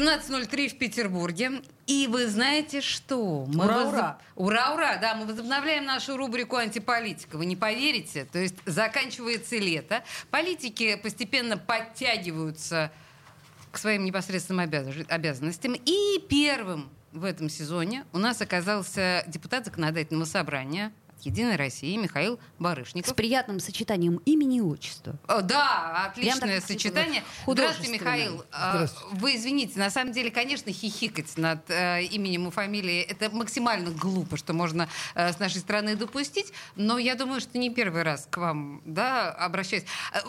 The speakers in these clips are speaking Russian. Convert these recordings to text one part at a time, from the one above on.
17.03 в Петербурге. И вы знаете что? Мы Ура, возоб- ура! Ура, ура! Да, мы возобновляем нашу рубрику «Антиполитика». Вы не поверите? То есть заканчивается лето, политики постепенно подтягиваются к своим непосредственным обяз- обязанностям. И первым в этом сезоне у нас оказался депутат законодательного собрания «Единой России» Михаил С Барышников. приятным сочетанием имени и отчества. О, да, отличное Прям так сочетание. Здравствуйте, Михаил. А, Здравствуйте. Вы извините, на самом деле, конечно, хихикать над э, именем и фамилией это максимально глупо, что можно э, с нашей стороны допустить. Но я думаю, что не первый раз к вам да, обращаюсь. Э,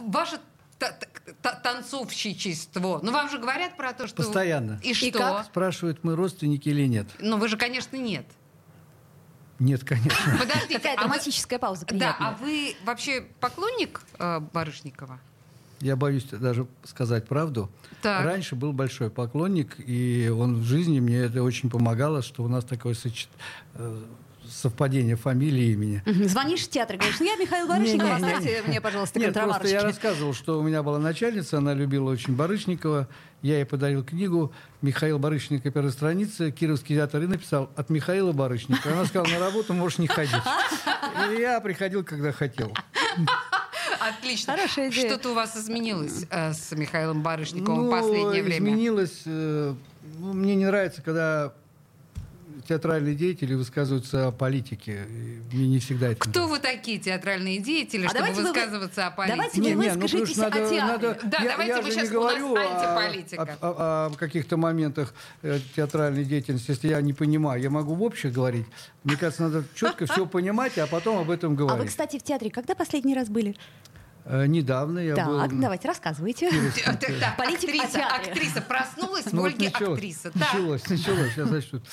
та- танцовщичество. Ну, вам же говорят про то, что... Постоянно. И что? как? Спрашивают, мы родственники или нет. Ну, вы же, конечно, нет. Нет, конечно. Подождите. Такая а вы- драматическая пауза Да, а вы вообще поклонник э, Барышникова? Я боюсь даже сказать правду. Так. Раньше был большой поклонник, и он в жизни мне это очень помогало, что у нас такое сочет- э, совпадение фамилии и имени. Звонишь в театр и говоришь, ну я Михаил Барышников, Не-не-не. оставьте мне, пожалуйста, Нет, просто я рассказывал, что у меня была начальница, она любила очень Барышникова. Я ей подарил книгу «Михаил Барышников, первая страница», Кировский театр, и написал «От Михаила Барышникова». Она сказала, на работу можешь не ходить. И я приходил, когда хотел. Отлично. Хорошая идея. Что-то у вас изменилось э, с Михаилом Барышниковым в Ну, последнее время? изменилось. э, ну, мне не нравится, когда театральные деятели высказываются о политике. И Мне не всегда это Кто вы такие театральные деятели, А чтобы давайте вы- высказываться о политике? давайте вы Не, не, ну, выскажитесь что о театре. Да, я, давайте я мы сейчас- не у нас говорю о- антиполитика. О, о- о каких-то моментах э, театральной деятельности, если я не понимаю. Я могу в общем говорить. Мне кажется, надо четко все понимать, а потом об этом А вы, говорить. кстати, в театре когда последний раз были? Э, Недавно я был... Так, давайте, рассказывайте. Так, так, так, Политик актриса, проснулась в Ну, вот Ольге началось, актриса. Так. Началось, началось. Сейчас начнут.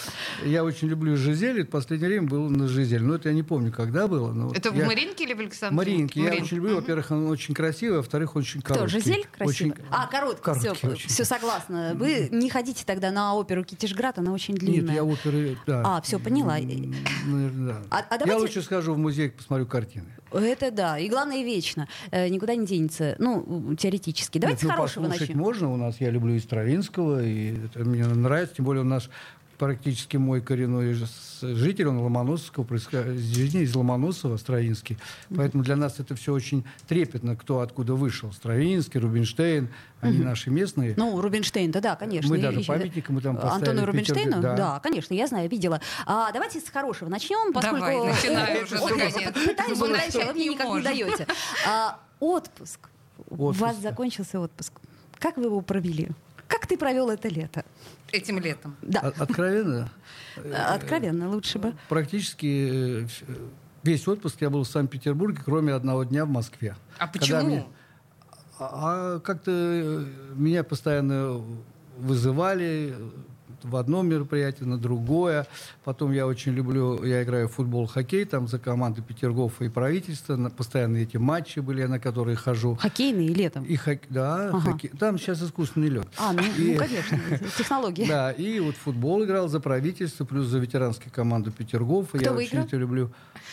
Я очень люблю Жизель. В последнее время был на Жизель. Но это я не помню, когда было. но вот Это в я- Маринке или в Александре? Маринки. Я Маринке. очень люблю. Во-первых, он очень красивый, во-вторых, очень Кто, короткий. Жизель красивая? Очень- А, короткий, короткий все, очень. все согласна. Вы не ходите тогда на оперу Китежград, она очень длинная. Нет, я оперы... Да. А, всё, поняла. Наверное, да. А- а Я давайте- лучше схожу в музей, посмотрю картины. Это да. И главное, вечно. Э, никуда не денется. Ну, теоретически. Давайте Нет, ну, хорошего послушать начнем. можно. У нас я люблю и Стравинского, и это мне нравится. Тем более он наш практически мой коренной житель, он Ломоносовского происхождения, из Ломоносова, Стравинский. Поэтому для нас это все очень трепетно, кто откуда вышел. Стравинский, Рубинштейн, они наши местные. Ну, Рубинштейн-то, да, конечно. Мы И- даже и- памятник ему там поставили Антону Рубинштейну? Петербурге, да. конечно, я знаю, видела. А, давайте с хорошего начнем, поскольку... Давай, начинай уже. Пытаюсь начать вы мне не никак не даете. А, отпуск. У вас да. закончился отпуск. Как вы его провели? Как ты провел это лето? Этим летом. Да, Откровенно, откровенно, лучше бы. практически э, весь отпуск я был в Санкт-Петербурге, кроме одного дня в Москве. А почему? мне- А, а как-то э, меня постоянно вызывали в одно мероприятие, на другое. Потом я очень люблю, я играю в футбол, хоккей, там за команды Петергофа и правительства. На- Постоянно эти матчи были, на которые хожу. Хоккейный и летом. И хок- да, Ага. хоккей. там сейчас искусственный лед. А, ну, И- ну, конечно, технологии. Да, и вот футбол играл за правительство, плюс за ветеранскую команду Петергофа. Кто я выиграл? очень это люблю.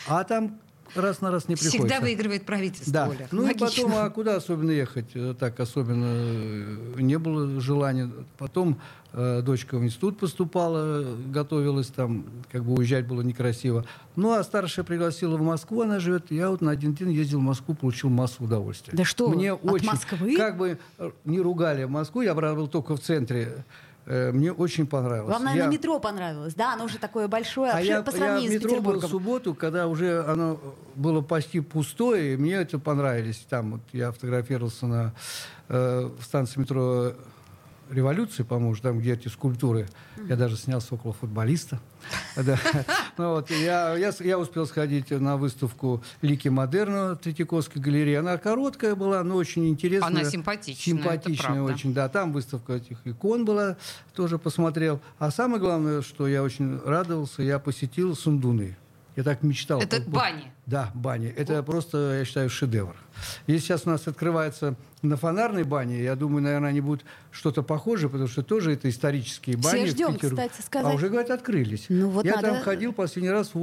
А там раз на раз не приходится. Всегда выигрывает правительство, Да. Оля. Ну и Логично. потом, а куда особенно ехать? Э, Так особенно э, не было желания. Потом э, дочка в институт поступала, готовилась там, как бы уезжать было некрасиво. Ну а старшая пригласила в Москву, она живет. Я вот на один день ездил в Москву, получил массу удовольствия. Да что вы, Мне от очень, Москвы? Как бы э, не ругали Москву, я был только в центре. Э, Мне очень понравилось. Вам, наверное, Я- метро понравилось, да? Оно уже такое большое, а я, по я сравнению с метро был в Петербургом. субботу, когда уже оно было почти пустое, и мне это понравились. Там вот я фотографировался на э, в станции метро революции, по-моему, там, где эти скульптуры. Я даже снялся около футболиста. Ну вот, я, я, я успел сходить на выставку «Лики модерна» Третьяковской галереи. Она короткая была, но очень интересная. Она симпатичная, Симпатичная очень, да. Там выставка этих икон была, тоже посмотрел. А самое главное, что я очень радовался, я посетил Сундуны. Я так мечтал. Это Вот- бани. Да, бани. Это просто, я считаю, шедевр. Если сейчас у нас открывается на фонарной бане, я думаю, наверное, они будут что-то похожее, потому что тоже это исторические Все бани. в ждем, Петербурге. кстати, сказать. А уже, говорят, открылись. Ну вот я надо- там ходил последний раз в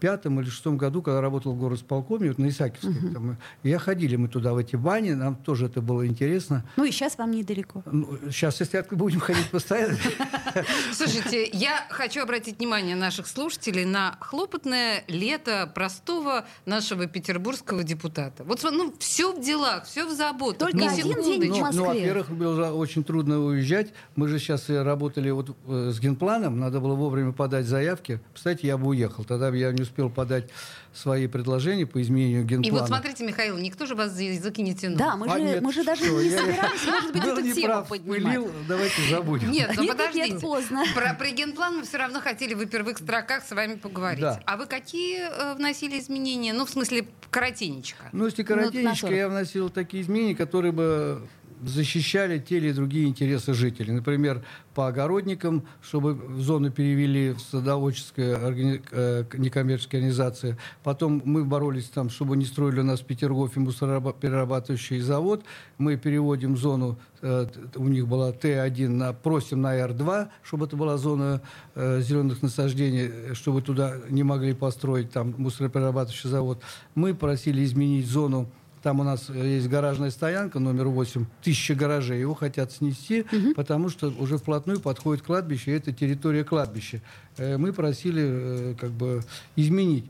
85 или шестом году, когда работал в горосполкоме, вот на Исаакиевской. там, и я ходили мы туда, в эти бани, нам тоже это было интересно. Ну и сейчас вам недалеко. Ну, сейчас, если будем ходить постоянно, Слушайте, я хочу обратить внимание наших слушателей на хлопотное лето простого нашего петербургского депутата. Вот ну, все в делах, все в заботах. Только ни один день в Ну, Москве. ну, во-первых, было очень трудно уезжать. Мы же сейчас э, работали вот э, с генпланом, надо было вовремя подать заявки. Кстати, я бы уехал. Тогда бы я не успел подать свои предложения по изменению генплана. И вот смотрите, Михаил, никто же вас за язык не тянул. Да, мы А же, нет, мы же даже что, не я- собирались, может быть, эту тему поднимать. пылил, давайте забудем. Нет, ну Нет, подождите. нет, поздно. Про, про генплан мы все равно хотели в первых строках с вами поговорить. Да. А вы какие э, вносили изменения? Ну, в смысле, коротенечко. Ну, если на коротенечко, 40. я вносил такие изменения, которые бы защищали те или другие интересы жителей. Например, по огородникам, чтобы в зону перевели в садоводческие органи- э, некоммерческие организации. Потом мы боролись там, чтобы не строили у нас в Петергофе мусороперерабатывающий завод. Мы переводим зону, э, у них была Т1, на, просим на Р2, чтобы это была зона э, зеленых насаждений, чтобы туда не могли построить там мусороперерабатывающий завод. Мы просили изменить зону там у нас э, есть гаражная стоянка номер 8, тысяча гаражей. Его хотят снести, потому что уже вплотную подходит кладбище, и это территория кладбища. Э, Мы просили э, как бы изменить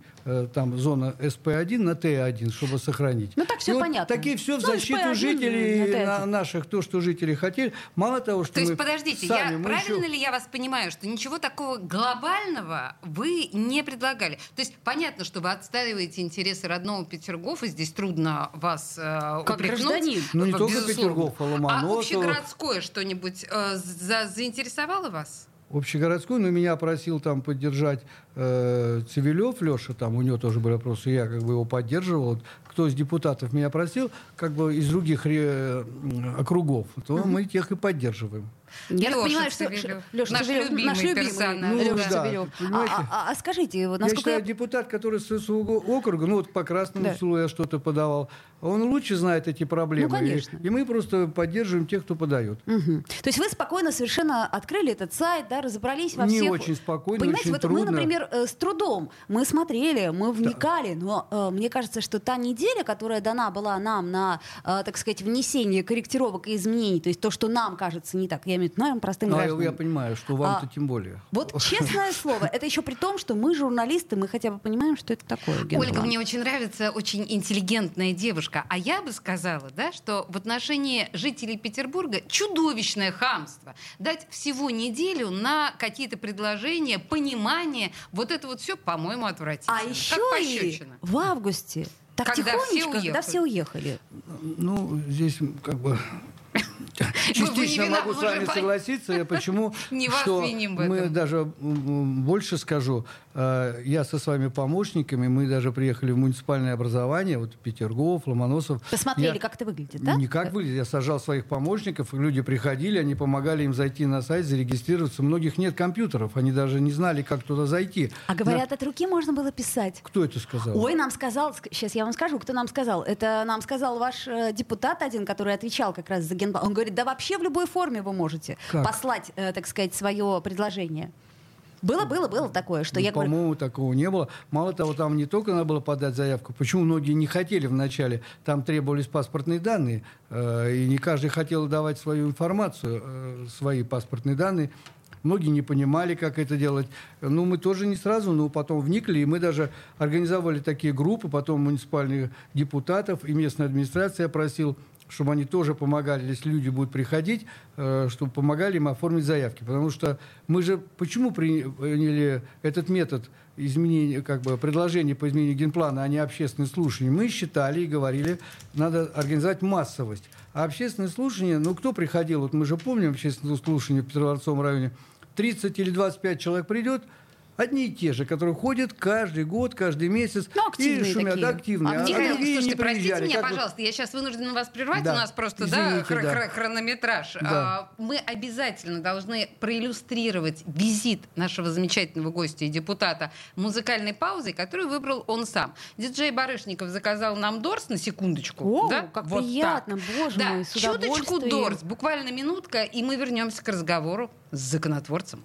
там зона СП1 на Т1, чтобы сохранить. Ну, так всё И вот понятно. Такие все в Ну, защиту SP1 жителей на Т1. на- наших, то, что жители хотели. Мало того, что То есть, подождите, сами, я, мы правильно еще- ли я вас понимаю, что ничего такого глобального вы не предлагали? То есть понятно, что вы отстаиваете интересы родного Петергофа, здесь трудно вас э, Как упрекнуть. гражданин. Ну, не только. Петергоф, а Ломоносов. А общегородское что-нибудь э, за- заинтересовало вас? Общегородской, но меня просил там поддержать э, Цивилев Леша, там у него тоже были вопросы, я как бы его поддерживал. Кто из депутатов меня просил, как бы из других ре- м, округов, то мы тех и поддерживаем. Я так Лёша понимаю, что. Лёша Наш Цивилев, любимый наш любимый персонаж. Ну, да, Цивилев. А, а- а скажите, вот я насколько считаю, я... депутат, который с своего округа, ну вот по Красному Да. селу я что-то подавал, он лучше знает эти проблемы. Ну, конечно. И, и мы просто поддерживаем тех, кто подает. Мгм. То есть вы спокойно совершенно открыли этот сайт, да, разобрались во Не всех... очень спокойно, Понимаете, очень вот трудно. мы, например, э, с трудом, мы смотрели, мы вникали, но э, мне кажется, что та неделя, которая дана была нам на, э, так сказать, внесение корректировок и изменений, то есть то, что нам кажется не так, я имею в виду нам, простым Ну, а я, гражданам. я понимаю, что вам-то А, тем более. Вот честное слово, это еще при том, что мы журналисты, мы хотя бы понимаем, что это такое. Ольга мне очень нравится, очень интеллигентная девушка. А я бы сказала, да, что в отношении жителей Петербурга чудовищное хамство. Дать всего неделю на какие-то предложения, понимание. Вот это вот все, по-моему, отвратительно. А еще Как и пощечина. в августе, так Когда все тихонечко, когда уехали. все уехали. Ну, здесь как бы частично не могу с вами согласиться. Я почему? Не вас что виним в мы этом. даже м, м, больше скажу. э, Я со своими помощниками, мы даже приехали в муниципальное образование, вот Петергоф, Ломоносов. Посмотрели, Я- как это выглядит, да? Не как выглядит. Я сажал своих помощников, люди приходили, они помогали им зайти на сайт, зарегистрироваться. У многих нет компьютеров, они даже не знали, как туда зайти. А говорят, от руки можно было писать. Кто это сказал? Ой, нам сказал, сейчас я вам скажу, кто нам сказал. Это нам сказал ваш э, депутат один, который отвечал как раз за генплан. Он говорит, да вообще в любой форме вы можете Как? послать, э, так сказать, свое предложение. Было, было, было такое, что Ну, я говорю, По-моему, такого не было. Мало того, там не только надо было подать заявку. Почему многие не хотели вначале? Там требовались паспортные данные, э, и не каждый хотел давать свою информацию, э, свои паспортные данные. Многие не понимали, как это делать. Ну, мы тоже не сразу, но потом вникли, и мы даже организовали такие группы, потом муниципальных депутатов и местная администрация просил чтобы они тоже помогали, если люди будут приходить, э, чтобы помогали им оформить заявки. Потому что мы же почему приняли этот метод изменения, как бы предложения по изменению генплана, а не общественные слушания? Мы считали и говорили, надо организовать массовость. А общественные слушания, ну кто приходил? Вот мы же помним общественное слушание в Петродворцовом районе. 30 или 25 человек придет, одни и те же, которые ходят каждый год, каждый месяц Ну, активные и шумят такие. активные. Активные. А другие не слушайте, простите приезжали. меня, Как вот- пожалуйста, я сейчас вынуждена вас прервать, Да. у нас просто Извините, да, хр- да. хр- хронометраж. Да. А, мы обязательно должны проиллюстрировать визит нашего замечательного гостя и депутата музыкальной паузой, которую выбрал он сам. Диджей Барышников заказал нам Дорс на секундочку. О, да? как Вот приятно, так. боже да. мой, с Чуточку. Дорс, буквально минутка, и мы вернемся к разговору с законотворцем.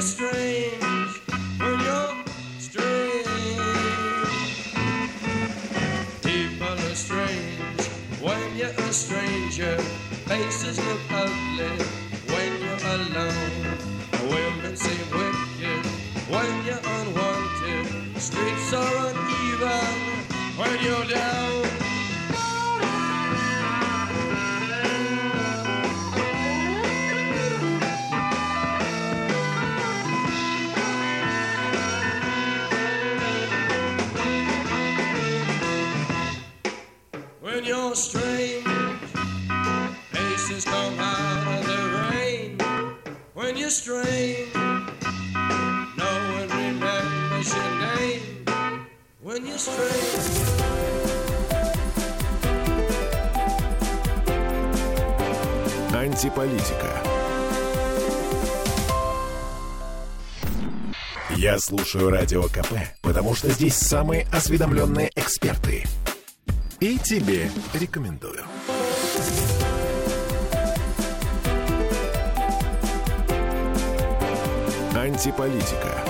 Faces look ugly when you're a stranger. Aces no public when you're alone. Women seem wicked when you're unwanted. Streets are uneven when you're down. Антиполитика. Я слушаю Радио КП, потому что здесь самые осведомленные эксперты. И тебе рекомендую. Антиполитика.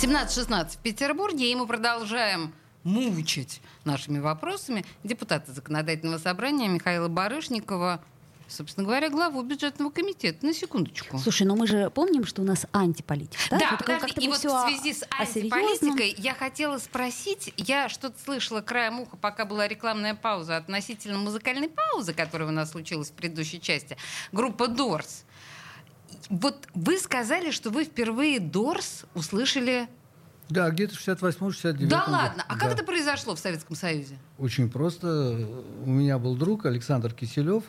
17-16 в Петербурге, и мы продолжаем мучить нашими вопросами депутата Законодательного собрания Михаила Барышникова, собственно говоря, главу бюджетного комитета. На секундочку. Слушай, но мы же помним, что у нас антиполитика. Да, Да, Вот подожди, и вот в связи с антиполитикой я хотела спросить, я что-то слышала краем уха, пока была рекламная пауза относительно музыкальной паузы, которая у нас случилась в предыдущей части, группа Дорс. Вот вы сказали, что вы впервые Дорс услышали... Да, где-то в 68-69 Да ладно, а как это произошло в Советском Союзе? Очень просто. У меня был друг Александр Киселев,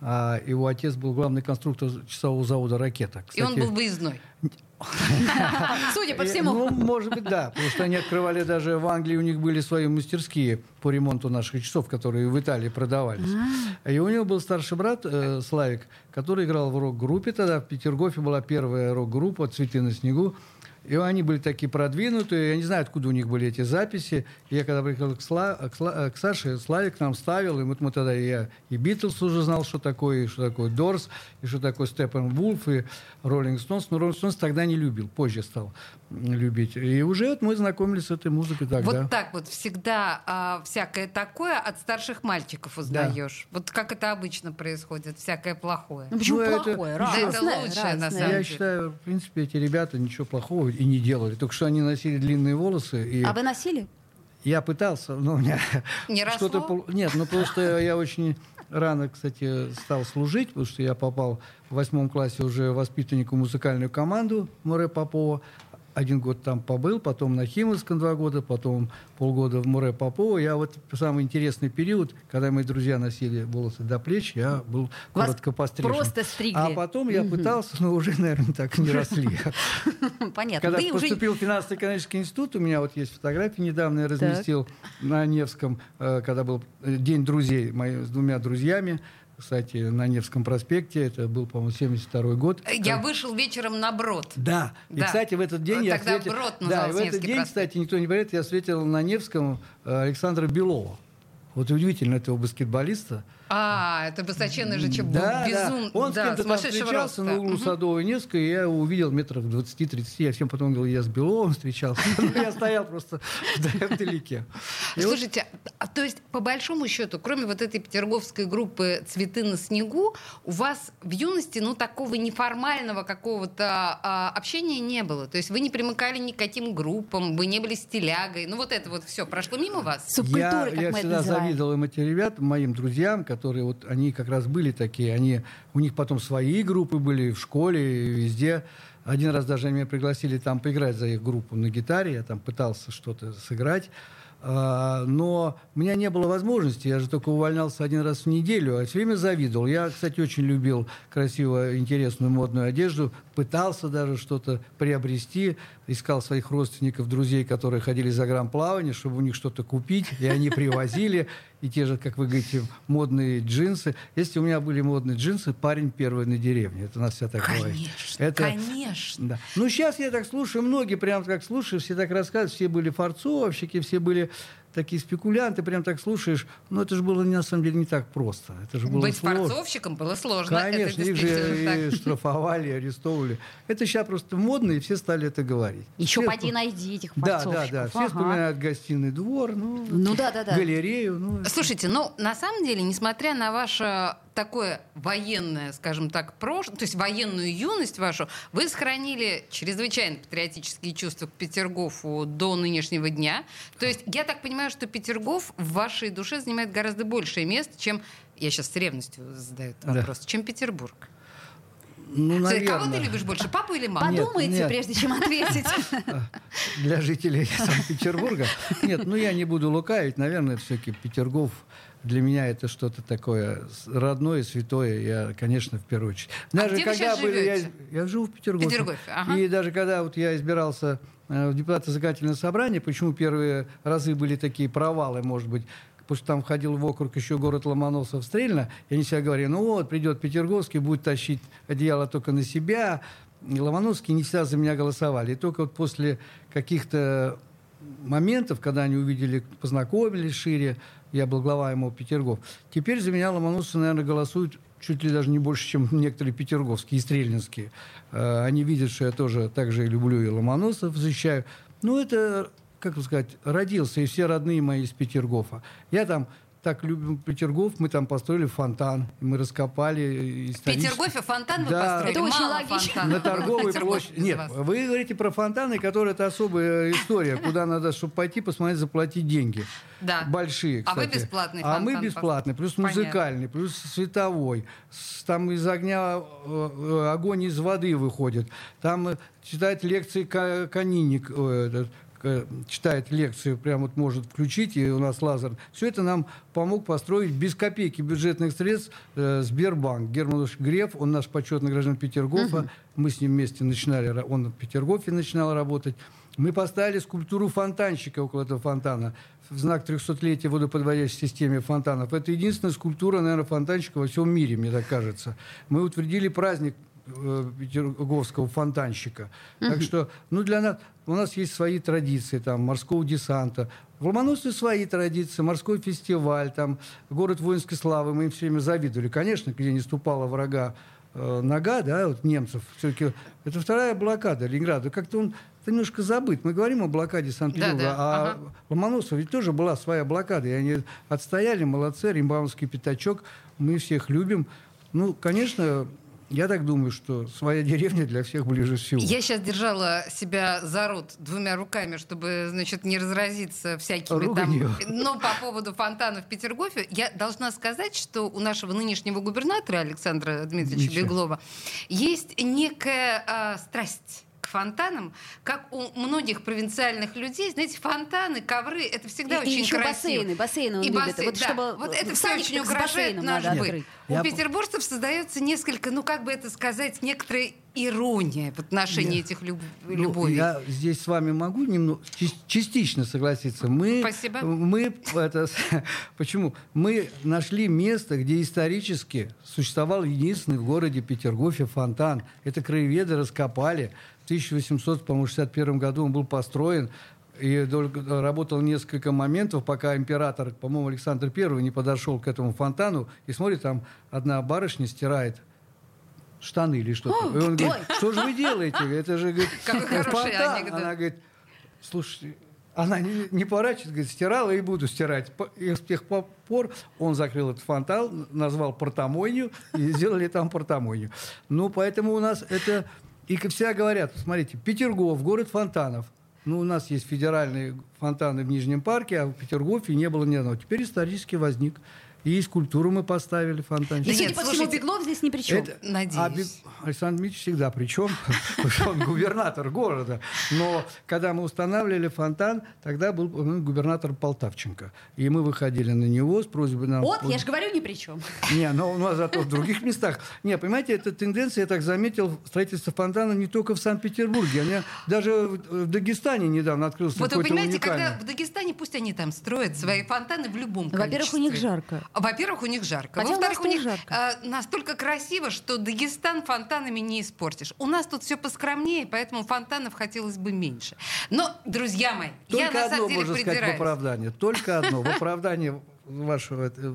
а его отец был главный конструктор часового завода «Ракета». И он Кстати, был выездной. Судя по Э, всему. Ну, может быть, да. Потому что они открывали даже в Англии, у них были свои мастерские по ремонту наших часов, которые в Италии продавались. И у него был старший брат э, Славик, который играл в рок-группе тогда. В Петергофе была первая рок-группа «Цветы на снегу». И они были такие продвинутые. Я не знаю, откуда у них были эти записи. Я когда приехал к, Сла- к Сла- к Саше, Славик нам ставил. И вот мы тогда, я и Битлз уже знал, что такое, и что такое Дорс, и что такое Степан Вулф, и Роллинг Стоунс. Но Роллинг Стоунс тогда не любил, позже стал любить. И уже вот мы знакомились с этой музыкой тогда. Вот так вот всегда а, всякое такое от старших мальчиков узнаешь. Вот как это обычно происходит, всякое плохое. Ну почему Ну, это- плохое? Да, Разное, это лучшее, на разное. самом Я деле. считаю, в принципе, эти ребята ничего плохого и не делали. Только что они носили длинные волосы. И А вы носили? Я пытался, но у меня Не что-то... пол- Нет, ну просто я очень рано, кстати, стал служить, потому что я попал в восьмом классе уже воспитанником в музыкальную команду Море Попова. Один год там побыл, потом на Химовском два года, потом полгода в Море Попова. Я вот самый интересный период, когда мои друзья носили волосы до плеч, я был Вас коротко пострижен. просто стригли. А потом я пытался, но уже, наверное, так не росли. Понятно. Когда поступил в финансово-экономический институт, у меня вот есть фотографии недавно я разместил на Невском, э, когда был э, День друзей с двумя друзьями, кстати, на Невском проспекте, это был, по-моему, 72 год. Я вышел вечером на брод. Да. И, Да. кстати, в этот день Вот я тогда встретил... Брод да, и в этот Невский день, проспект. кстати, никто не говорит, я встретил на Невском э, Александра Белова. Вот удивительно этого баскетболиста. А, это высоченный же чеб... Да, безум... да. Он да, с кем-то там встречался роста. на углу. Садовой и Невской, и я его увидел метров 20-30. Я всем потом говорил, я с Беловым встречался. Я стоял просто вдалеке. Слушайте, а, то есть, по большому счету, кроме вот этой петерговской группы «Цветы на снегу», у вас в юности, ну, такого неформального какого-то а, общения не было? То есть вы не примыкали ни к каким группам, вы не были стилягой, ну, вот это вот все прошло мимо вас? Субкультура, я, как я мы это всегда называем. завидовал им эти ребят, моим друзьям, которые вот они как раз были такие, они у них потом свои группы были в школе, везде. Один раз даже меня пригласили там поиграть за их группу на гитаре, я там пытался что-то сыграть. А, но у меня не было возможности, я же только увольнялся один раз в неделю, а все время завидовал. Я, кстати, очень любил красивую, интересную модную одежду, пытался даже что-то приобрести, искал своих родственников, друзей, которые ходили за грамплавание, чтобы у них что-то купить, и они привозили, и те же, как вы говорите, модные джинсы. Если у меня были модные джинсы, парень первый на деревне, это у нас вся так. Конечно, Это- конечно. да. Ну, сейчас я так слушаю, многие прям так слушаю, все так рассказывают, все были форцовщики, все были такие спекулянты, прям так слушаешь. Но это же было на самом деле не так просто. Это же было Быть сложно. форцовщиком было сложно. Конечно, это их действительно же так. и штрафовали, арестовывали. Это сейчас просто модно, и все стали это говорить. Еще Все поди найди этих Да, да, форцовщиков. да. Все Ага. вспоминают гостиный двор, ну, Ну да, да, да. галерею. Ну, Слушайте, ну, на самом деле, несмотря на ваше такое военное, скажем так, прошлое, то есть военную юность вашу, вы сохранили чрезвычайно патриотические чувства к Петергофу до нынешнего дня. То есть я так понимаю, что Петергоф в вашей душе занимает гораздо большее место, чем, я сейчас с ревностью задаю этот Да. вопрос, чем Петербург. ну, Кстати, Кого ты наверное. любишь больше, папу или маму? Нет, Подумайте, нет. прежде чем ответить. для жителей Санкт-Петербурга. Нет, ну я не буду лукавить. Наверное, все-таки Петергоф для меня это что-то такое родное, святое. Я, конечно, в первую очередь. Даже А где вы когда щас были, я, живете? я живу в Петергофе. Петергофе, ага. И даже когда вот я избирался э, в депутаты законодательного собрания, почему первые разы были такие провалы, может быть, потому что там входил в округ еще город Ломоносов Стрельно, и они всегда говорили, ну вот, придет Петерговский, будет тащить одеяло только на себя. И Ломоносовские не всегда за меня голосовали. И только вот после каких-то моментов, когда они увидели, познакомились шире, я был глава ему Петергоф. Теперь за меня ломоносцы, наверное, голосуют чуть ли даже не больше, чем некоторые петерговские и стрельнинские. Э, Они видят, что я тоже так же люблю и ломоносов защищаю. Ну, это, как бы сказать, родился, и все родные мои из Петергофа. Я там так любим Петергоф, мы там построили фонтан, мы раскопали В. Петергофе фонтан вы Да. построили? Это очень Мало логично. фонтанов. На торговой площади. Нет, вы говорите про фонтаны, которые это особая история, куда надо, чтобы пойти посмотреть, заплатить деньги. Да. Большие, А вы кстати. бесплатный А мы фонтан бесплатный, плюс Понятно. музыкальный, плюс световой. Там из огня э, э, огонь из воды выходит. Там э, читает лекции Ка- Э, читает лекцию, прям вот может включить, и у нас лазер. Все это нам помог построить без копейки бюджетных средств э, Сбербанк. Герман Греф, он наш почетный гражданин Петергофа. Мы с ним вместе начинали, он в Петергофе начинал работать. Мы поставили скульптуру фонтанщика около этого фонтана в знак 300-летия водоподводящей системе фонтанов. Это единственная скульптура, наверное, фонтанщика во всем мире, мне так кажется. Мы утвердили праздник э, петерговского фонтанщика. Так что, ну, для нас, у нас есть свои традиции, там, морского десанта. В Ломоносове свои традиции, морской фестиваль, там, город воинской славы. Мы им все время завидовали. Конечно, где не ступала врага э, нога, да, вот немцев. Все-таки это вторая блокада Ленинграда. Как-то он это немножко забыт. Мы говорим о блокаде Санкт-Петербурга, Да, да, а ага. Ломоносов ведь тоже была своя блокада. И они отстояли, молодцы, Римбаумский пятачок. Мы всех любим. Ну, конечно, я так думаю, что своя деревня для всех ближе всего. Я сейчас держала себя за рот двумя руками, чтобы, значит, не разразиться всякими Руганью. там... Но по поводу фонтана в Петергофе, я должна сказать, что у нашего нынешнего губернатора Александра Дмитриевича Ничего. Беглова есть некая а, страсть фонтанам, как у многих провинциальных людей, знаете, фонтаны, ковры, это всегда И- и очень еще красиво. бассейны, бассейны он И любит. бассейн, Вот да. чтобы вот это все очень украшает бассейном наш быт. У Я- петербуржцев создается несколько, ну как бы это сказать, некоторая ирония в отношении Я- этих люб- Ну, любовей. Я здесь с вами могу немного частично согласиться. Мы, Спасибо. Мы это, почему? Мы нашли место, где исторически существовал единственный в городе Петергофе фонтан. Это краеведы раскопали. В 1861 году он был построен. И работал несколько моментов, пока император, по-моему, Александр I не подошел к этому фонтану и смотрит, там одна барышня стирает штаны или что-то. И он говорит, что же вы делаете? Это же, говорит, фонтан. анекдот. Она говорит, слушайте, она не, не поворачивается, говорит, стирала и буду стирать. И с тех пор он закрыл этот фонтан, назвал портомойню, и сделали там портомойню. Ну, поэтому у нас это... И как всегда говорят, смотрите, Петергоф, город фонтанов. Ну, у нас есть федеральные фонтаны в Нижнем парке, а в Петергофе не было ни одного. Теперь исторически возник. И скульптуру мы поставили фонтанчик. Нет, судя по всему, Беглов здесь ни при чем. Это- Надеюсь. а Бе- Александр Дмитриевич всегда причем, потому что он губернатор города. Но когда мы устанавливали фонтан, тогда был губернатор Полтавченко. И мы выходили на него с просьбой нам... Вот, я же говорю, ни при чем. Не, но у нас зато в других местах. Не, понимаете, эта тенденция, я так заметил, строительство фонтана не только в Санкт-Петербурге. Они даже в Дагестане недавно открылся Вот вы понимаете, уникальный. когда в Дагестане, пусть они там строят свои фонтаны в любом количестве. Во-первых, у них жарко. Во-первых, у них жарко. Хотя у Во-вторых, нас у них жарко. э, настолько красиво, что Дагестан фонтанами не испортишь. У нас тут все поскромнее, поэтому фонтанов хотелось бы меньше. Но, друзья мои, я Только на одно самом деле можно сказать в придираюсь. оправдание. Только одно. В оправдание вашего э,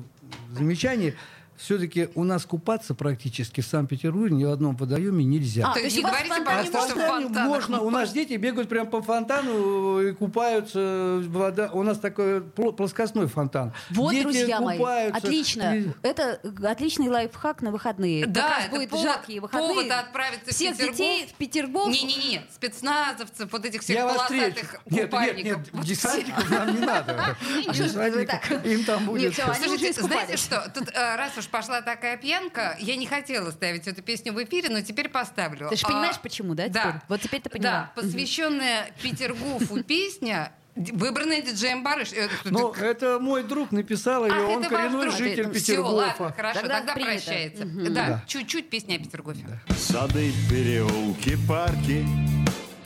замечания. Все-таки у нас купаться практически в Санкт-Петербурге ни в одном водоеме нельзя. А, То то есть не говорите, пожалуйста, А что в в фонтанах можно. У нас дети бегают прямо по фонтану и купаются. Вода. У нас такой пло- плоскостной фонтан. Вот, Дети друзья мои, купаются. отлично. И- Это отличный лайфхак на выходные. Да, как раз это будет повод- жаркие выходные. повод отправиться в Всех Петергоф. детей в Петергоф. Не-не-не, спецназовцев, вот этих всех Я полосатых Нет, нет, купальников. нет, Вот десантников нам не надо. Им там будет... Нет, Слушайте, знаете что? Тут, э, раз уж пошла такая пьянка, я не хотела ставить эту песню в эфире, но теперь поставлю. Ты же А, понимаешь, почему, да, теперь? Да. Вот теперь ты поняла. Да, посвященная Петергофу песня, выбранная диджеем Барыш. э, Ну, это мой друг написал ее, он коренной житель Всё, ладно, Петергофа. хорошо, Тогда тогда, принято. прощается. Да. чуть-чуть песня о Петергофе. Сады, переулки, парки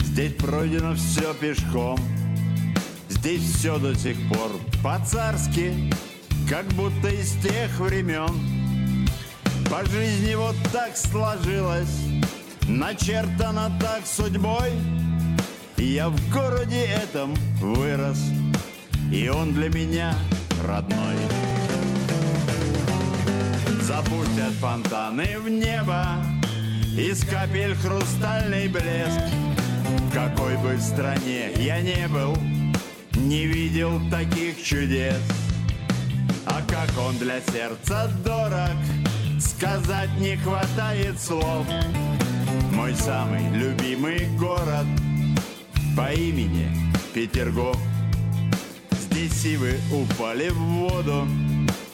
Здесь пройдено все пешком Здесь все до сих пор по-царски Как будто из тех времен По жизни вот так сложилось. Начертано так судьбой. Я в городе этом вырос И он для меня родной. Запустят фонтаны в небо Из капель хрустальный блеск. В какой бы стране я не был Не видел таких чудес как он для сердца дорог. Сказать не хватает слов. Мой самый любимый город По имени Петергоф. Здесь сивы упали в воду.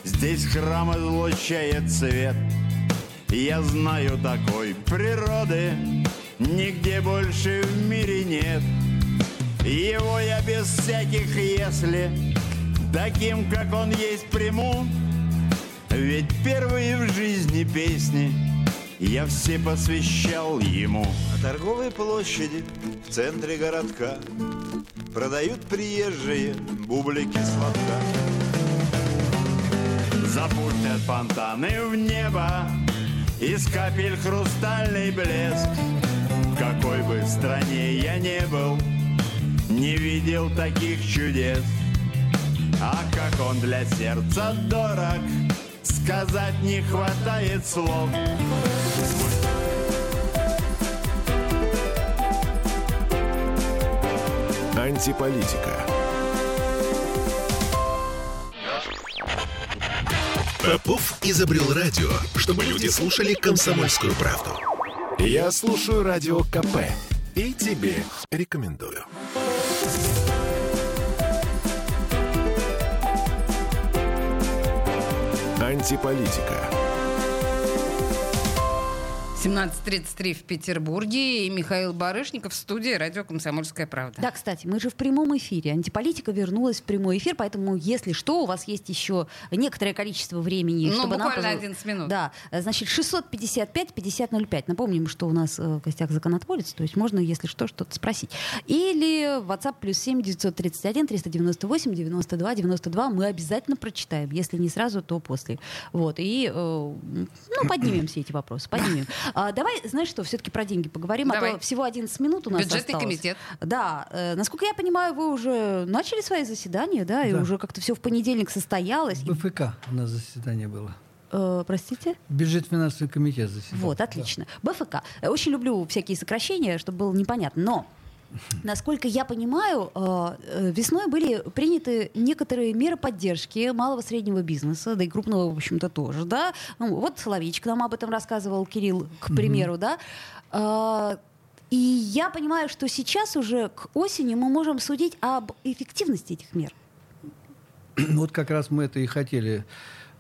Здесь храм излучает свет. Я знаю такой природы. Нигде больше в мире нет. Его я без всяких «если» Таким, как он есть, приму. Ведь первые в жизни песни Я все посвящал ему. На торговой площади в центре городка Продают приезжие бублики сладка. Запустят фонтаны в небо Из капель хрустальный блеск. В какой бы стране я не был Не видел таких чудес А как он для сердца дорог Сказать не хватает слов Антиполитика. Попов изобрел радио, чтобы люди слушали комсомольскую правду. Я слушаю радио КП и тебе рекомендую. Антиполитика. 17.33 в Петербурге и Михаил Барышников в студии радио «Комсомольская правда». Да, кстати, мы же в прямом эфире. Антиполитика вернулась в прямой эфир, поэтому, если что, у вас есть еще некоторое количество времени, Ну, чтобы нам... буквально позв- 11 минут. Да, значит, 655-5005. Напомним, что у нас э, в гостях законотворец, то есть можно, если что, что-то спросить. Или WhatsApp плюс 7 931 398 92 92. Мы обязательно прочитаем. Если не сразу, то после. Вот. И, э, ну, поднимем все эти вопросы. Поднимем. А, давай, знаешь что, все-таки про деньги поговорим. А Давай. то всего 11 минут у нас Бюджетный осталось. комитет. Да, э, насколько я понимаю, вы уже начали свои заседания, да, и Да. уже как-то все в понедельник состоялось. БФК у нас заседание было. э, простите? Бюджет финансовый комитет заседал. Вот, отлично. БФК. Э, Очень люблю всякие сокращения, чтобы было непонятно. Но Насколько я понимаю, э, э, весной были приняты некоторые меры поддержки малого среднего бизнеса, да и крупного, в общем-то, тоже, да. Ну, вот Соловейчик нам об этом рассказывал, Кирилл, к примеру, да. Э, И я понимаю, что сейчас уже к осени мы можем судить об эффективности этих мер. Вот как раз мы это и хотели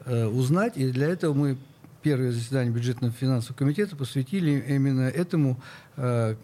э, узнать, и для этого мы первое заседание бюджетного финансового комитета посвятили именно этому э,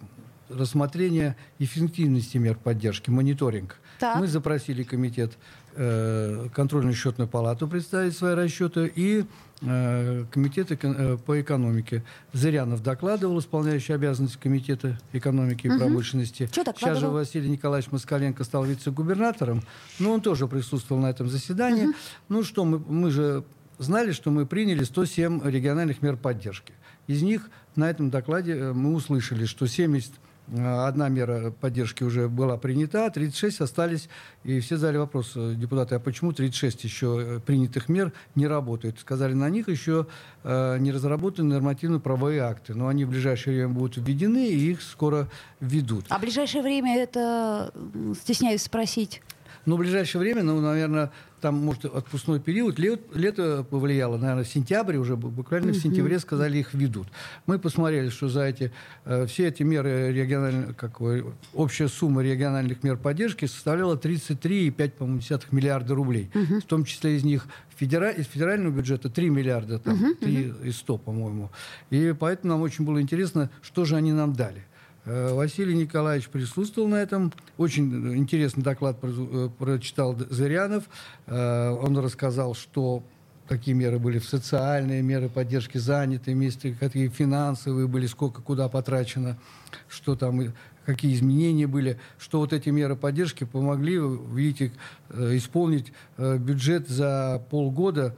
рассмотрению эффективности мер поддержки, мониторинг. Так. Мы запросили комитет э, контрольную счетную палату представить свои расчеты и э, комитет э, по экономике. Зырянов докладывал, исполняющий обязанности комитета экономики и промышленности. Чё Сейчас же? Василий Николаевич Москаленко стал вице-губернатором, но он тоже присутствовал на этом заседании. Ну что, мы, мы же знали, что мы приняли 107 региональных мер поддержки. Из них на этом докладе э, мы услышали, что 70 э, Одна мера поддержки уже была принята, а 36 остались. И все задали вопрос, э, депутаты, а почему 36 еще э, принятых мер не работают? Сказали, на них еще э, не разработаны нормативно-правовые акты. Но они в ближайшее время будут введены, и их скоро введут. А ближайшее время это, стесняюсь спросить, Ну, в ближайшее время, ну, наверное, там, может, отпускной период, лет, лето повлияло, наверное, сентябрь уже, бу- буквально в сентябре сказали, их ведут. Мы посмотрели, что за эти, э, все эти меры, региональные, как общая сумма региональных мер поддержки составляла 33,5 по-моему, десятых миллиарда рублей. В том числе из них федера- из федерального бюджета 3 миллиарда, там, 3 и 100, по-моему. И поэтому нам очень было интересно, что же они нам дали. Э, Василий Николаевич присутствовал на этом. Очень интересный доклад э, прочитал Зырянов. Э, Он рассказал, что какие меры были в социальные меры поддержки занятой месте, какие финансовые были, сколько куда потрачено, что там, какие изменения были, что вот эти меры поддержки помогли, видите, исполнить бюджет за полгода,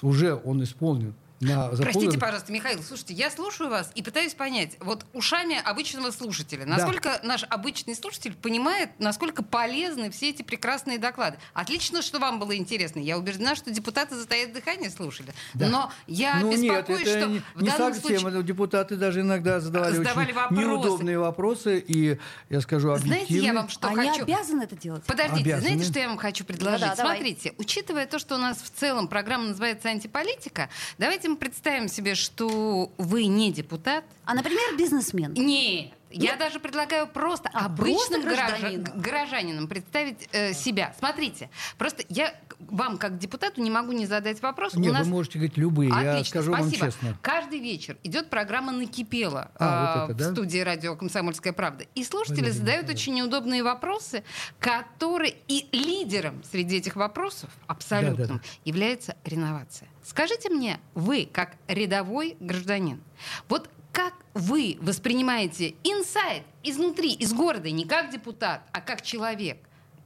уже он исполнен. На, за Простите, пожалуйста, Михаил, слушайте, я слушаю вас и пытаюсь понять, вот ушами обычного слушателя, насколько наш обычный слушатель понимает, насколько полезны все эти прекрасные доклады. Отлично, что вам было интересно. Я убеждена, что депутаты затаят дыхание слушали. Да. Но я ну, нет, беспокоюсь, это что не, в не данном совсем. случае... Депутаты даже иногда задавали, Задавали очень вопросы. неудобные вопросы. И, я скажу, объективные. Знаете, я вам что они хочу... обязаны это делать? Подождите, Обязаны. знаете, что я вам хочу предложить? Да-да, давай. Смотрите, учитывая то, что у нас в целом программа называется «Антиполитика», давайте мы представим себе, что вы не депутат. А, например, бизнесмен. Нет. Я даже предлагаю просто А, обычным просто граждан- гражданином. гражданином представить э, себя. Смотрите, просто я вам как депутату не могу не задать вопрос. Не, У нас вы можете говорить любые, я Отлично, скажу спасибо. вам честно. Каждый вечер идет программа «Накипело» А, а, вот это, в да? студии радио «Комсомольская правда». И слушатели Владимир задают Николаевич. очень неудобные вопросы, которые и лидером среди этих вопросов абсолютным Да-да-да. является реновация. Скажите мне, вы, как рядовой гражданин, вот как вы воспринимаете инсайд изнутри, из города, не как депутат, а как человек,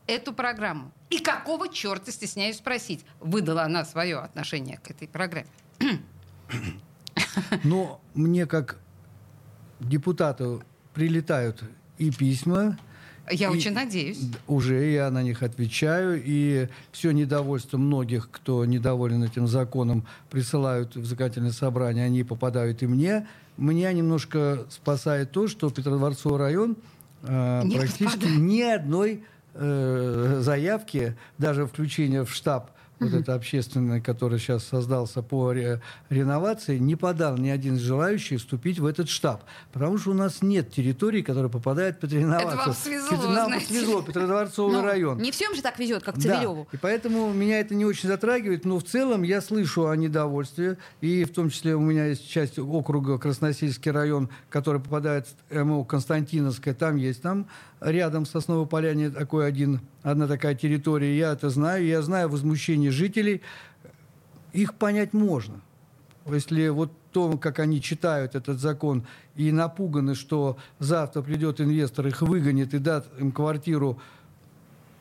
эту программу? И какого черта, стесняюсь спросить, выдала она свое отношение к этой программе? Но мне как депутату прилетают и письма, Я И- очень надеюсь. Уже я на них отвечаю, и все недовольство многих, кто недоволен этим законом, присылают в законодательное собрание, они попадают и мне. Меня немножко спасает то, что Петродворцовый район э, Не практически попадает. ни одной э, заявки, даже включения в штаб вот это общественный, который сейчас создался по ре- реновации, не подал ни один из желающих вступить в этот штаб. Потому что у нас нет территории, которая попадает под реновацию. вам свезло, Нам знаете. свезло, Петродворцовый Ну, район. Не всем же так везет, как Да, Цивилеву. и поэтому меня это не очень затрагивает, но в целом я слышу о недовольстве, и в том числе у меня есть часть округа Красносельский район, который попадает в МО Константиновская, там есть, там рядом с Сосновой Поляне такой один, одна такая территория, я это знаю, я знаю возмущение жителей, их понять можно. Если вот то, как они читают этот закон, и напуганы, что завтра придет инвестор, их выгонит и даст им квартиру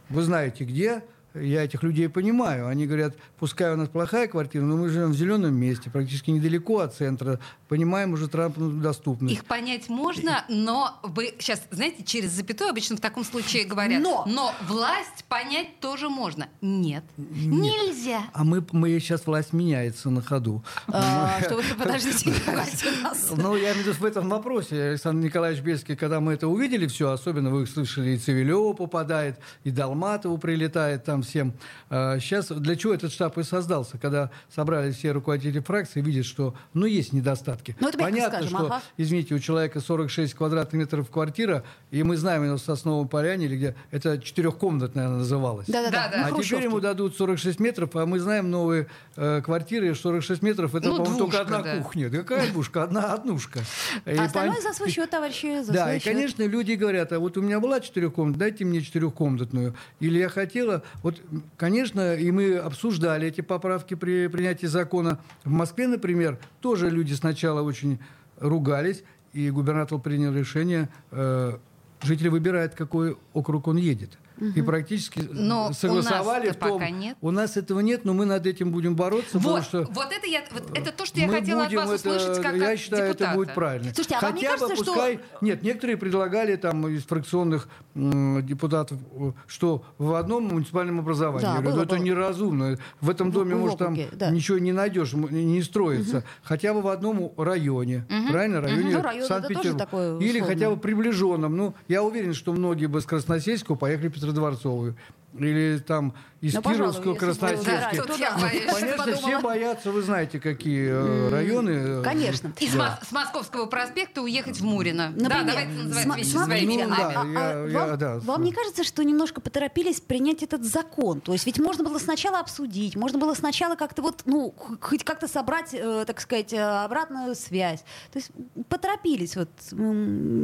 вы знаете где, я этих людей понимаю. Они говорят, пускай у нас плохая квартира, но мы живем в зеленом месте, практически недалеко от центра, понимаем уже транспортную доступность. Их понять можно, но вы сейчас, знаете, через запятую обычно в таком случае говорят. Но. власть понять тоже можно. Нет, нельзя. А мы, мы сейчас власть меняется на ходу. А, Что вы, подождите, нас. Ну, я имею в виду в этом вопросе. Александр Николаевич Бельский, когда мы это увидели все, особенно вы слышали, и Цивилева попадает, и Долматову прилетает там всем. Сейчас для чего этот штаб и создался? Когда собрались все руководители фракции, видят, что, ну, есть недостатки. Ну, это Понятно, скажем, что, ага. извините, у человека 46 квадратных метров квартира, и мы знаем, именно в Сосновом Поляне, или где, это четырехкомнатная называлась. Да-да-да. Да-да. А на теперь ему дадут 46 метров, а мы знаем новые э, квартиры, 46 метров, это, Ну, по-моему, только одна да. кухня. Да какая двушка? Одна однушка. И А остальное пон- за свой счет, товарищи, за да, свой и, счет. конечно, люди говорят, а вот у меня была четырехкомнатная, дайте мне четырехкомнатную. Или я хотела... Вот, конечно, и мы обсуждали эти поправки при принятии закона. В Москве, например, тоже люди сначала очень ругались, и губернатор принял решение, э, жители выбирают, какой округ он едет. И практически Но у согласовали нас-то в том... пока нет. У нас этого нет, но мы над этим будем бороться, потому Вот, что... вот это я, вот это то, что я хотела от вас это- услышать как Я от считаю, депутата. это будет правильно. Слушайте, а вам не Хотя бы кажется, что- пускай... Нет, некоторые предлагали там из фракционных м, депутатов, что в одном муниципальном образовании. Да, Я говорю, было, ну, это было. неразумно. В этом доме, в может, там да. ничего не найдешь, не строится. Хотя бы в одном районе. Правильно? Районе Ну, район, это Санкт-Петербурга. Или условно. хотя бы приближенном. Ну, я уверен, что многие бы с Красносельского поехали в Петродворцовую. Или там из Ну, пожалуй, Кировского, Красносельский. Да, боюсь. Конечно, подумала. все боятся, вы знаете, какие э, районы. э, Конечно. Из Да. С Московского проспекта уехать в Мурино. Например, да, давайте называть вещи своими Ну, именами. да. а- я- а я- вам, да. вам не кажется, что немножко поторопились принять этот закон? То есть ведь можно было сначала обсудить, можно было сначала как-то вот, ну, хоть как-то собрать, э, так сказать, обратную связь. То есть поторопились, вот,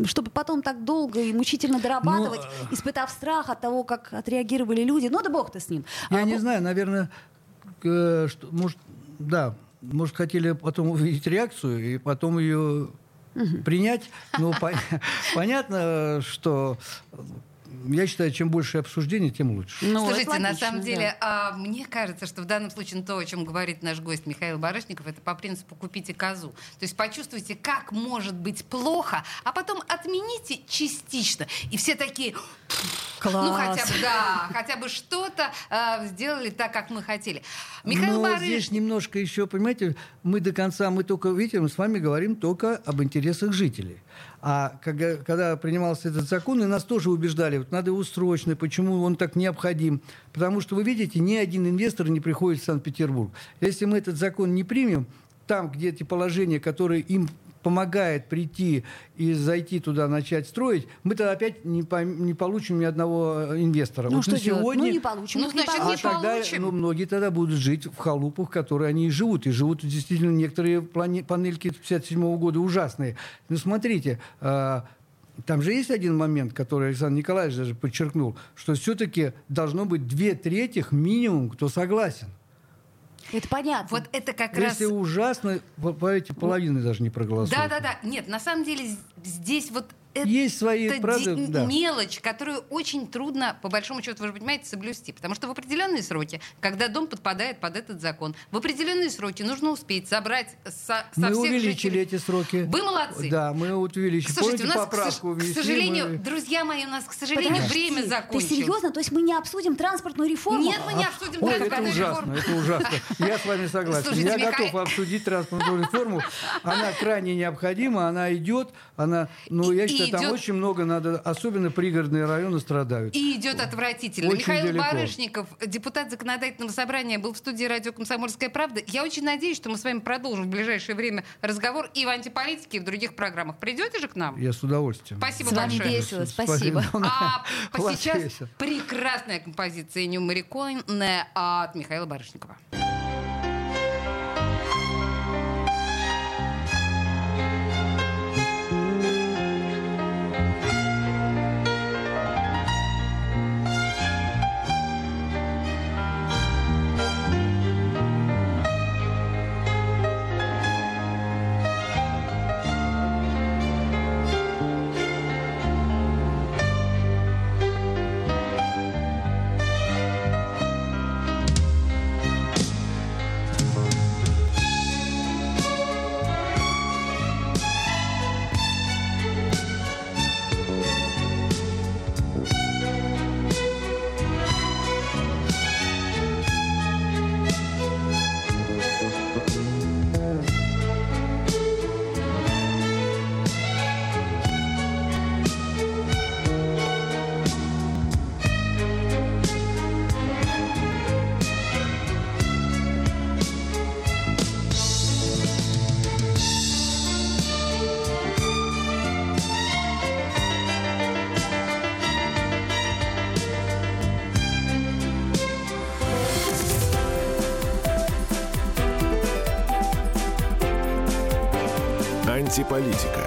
чтобы потом так долго и мучительно дорабатывать, Ну, испытав страх от того, как отреагировали люди. Ну да бог-то с ним. Я А, не бо- знаю, наверное, э, что, может, да, может, хотели потом увидеть реакцию и потом ее принять. Но пон- понятно, что я считаю, чем больше обсуждений, тем лучше. Ну, Слушайте, на самом да. деле, а, мне кажется, что в данном случае ну, то, о чем говорит наш гость Михаил Барышников, это по принципу «купите козу». То есть почувствуйте, как может быть плохо, а потом отмените частично. И все такие, Класс. ну хотя бы, да, хотя бы что-то а, сделали так, как мы хотели. Михаил Но Барышников... здесь немножко еще, понимаете, мы до конца, мы только, видите, мы с вами говорим только об интересах жителей. А когда, когда принимался этот закон, и нас тоже убеждали, вот надо его срочно, почему он так необходим. Потому что, вы видите, ни один инвестор не приходит в Санкт-Петербург. Если мы этот закон не примем, там, где эти положения, которые им помогает прийти и зайти туда, начать строить, мы тогда опять не, пойм- не получим ни одного инвестора. Ну Вот что делать? сегодня Ну не получим. Ну, не значит, а не получим. тогда получим. ну, многие тогда будут жить в халупах, в которые они и живут. И живут действительно некоторые плане- панельки 57 года ужасные. Ну, смотрите, а, там же есть один момент, который Александр Николаевич даже подчеркнул, что все-таки должно быть две трети минимум, кто согласен. Это понятно. Вот это как раз... Если ужасно, по, по эти половины даже не проголосуют. Да, да, да. Нет, на самом деле здесь вот это Есть свои, правда, ди- да. мелочь, которую очень трудно, по большому счету, вы же понимаете, соблюсти. Потому что в определенные сроки, когда дом подпадает под этот закон, в определенные сроки нужно успеть собрать со, со Мы всех увеличили жителей. эти сроки. Вы молодцы. Да, мы вот увеличили. Слушайте, у Помните, нас, к, поправку к внесли, сожалению, мы- друзья мои, у нас, к сожалению, Подожди, время Ты закончилось. серьезно? То есть мы не обсудим транспортную реформу? Нет, мы не обсудим Ой, это транспортную ужасно, реформу. это ужасно. Я с вами согласен. Слушайте, Я Михаил- готов обсудить транспортную реформу. Она крайне необходима, она идет. Она, ну, я и там идет- очень много надо, особенно пригородные районы страдают. И идет отвратительно. Очень Михаил далеко. Барышников, депутат законодательного собрания, был в студии радио «Комсомольская правда». Я очень надеюсь, что мы с вами продолжим в ближайшее время разговор и в антиполитике, и в других программах. Придете же к нам? Я с удовольствием. Спасибо С вами большое. весело, спасибо. А сейчас прекрасная композиция Нью Мариконе от Михаила Барышникова. Антиполитика.